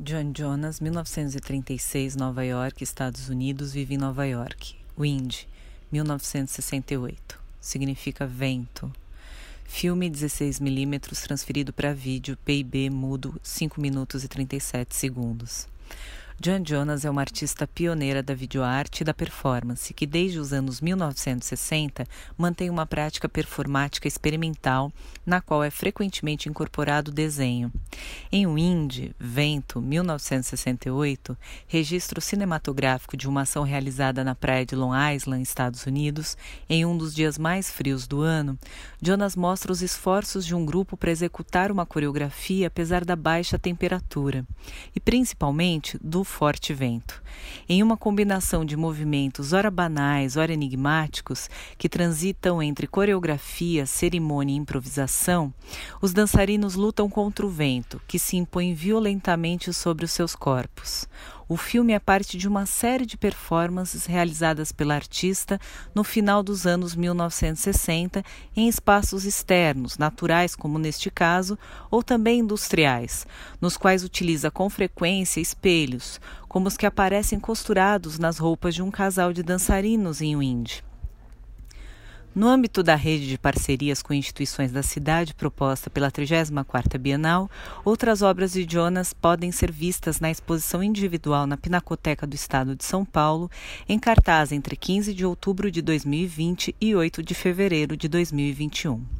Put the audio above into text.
John Jonas, 1936, Nova York, Estados Unidos, vive em Nova York. Wind, 1968. Significa vento. Filme 16mm transferido para vídeo, PIB mudo, 5 minutos e 37 segundos. John Jonas é uma artista pioneira da videoarte e da performance, que desde os anos 1960 mantém uma prática performática experimental, na qual é frequentemente incorporado desenho. Em Wind, Vento, 1968, registro cinematográfico de uma ação realizada na praia de Long Island, Estados Unidos, em um dos dias mais frios do ano, Jonas mostra os esforços de um grupo para executar uma coreografia apesar da baixa temperatura, e principalmente do forte vento. Em uma combinação de movimentos ora banais, ora enigmáticos, que transitam entre coreografia, cerimônia e improvisação, os dançarinos lutam contra o vento, que se impõe violentamente sobre os seus corpos. O filme é parte de uma série de performances realizadas pela artista no final dos anos 1960 em espaços externos, naturais como neste caso, ou também industriais, nos quais utiliza com frequência espelhos, como os que aparecem costurados nas roupas de um casal de dançarinos em Wind. No âmbito da rede de parcerias com instituições da cidade proposta pela 34ª Bienal, outras obras de Jonas podem ser vistas na exposição individual na Pinacoteca do Estado de São Paulo, em cartaz entre 15 de outubro de 2020 e 8 de fevereiro de 2021.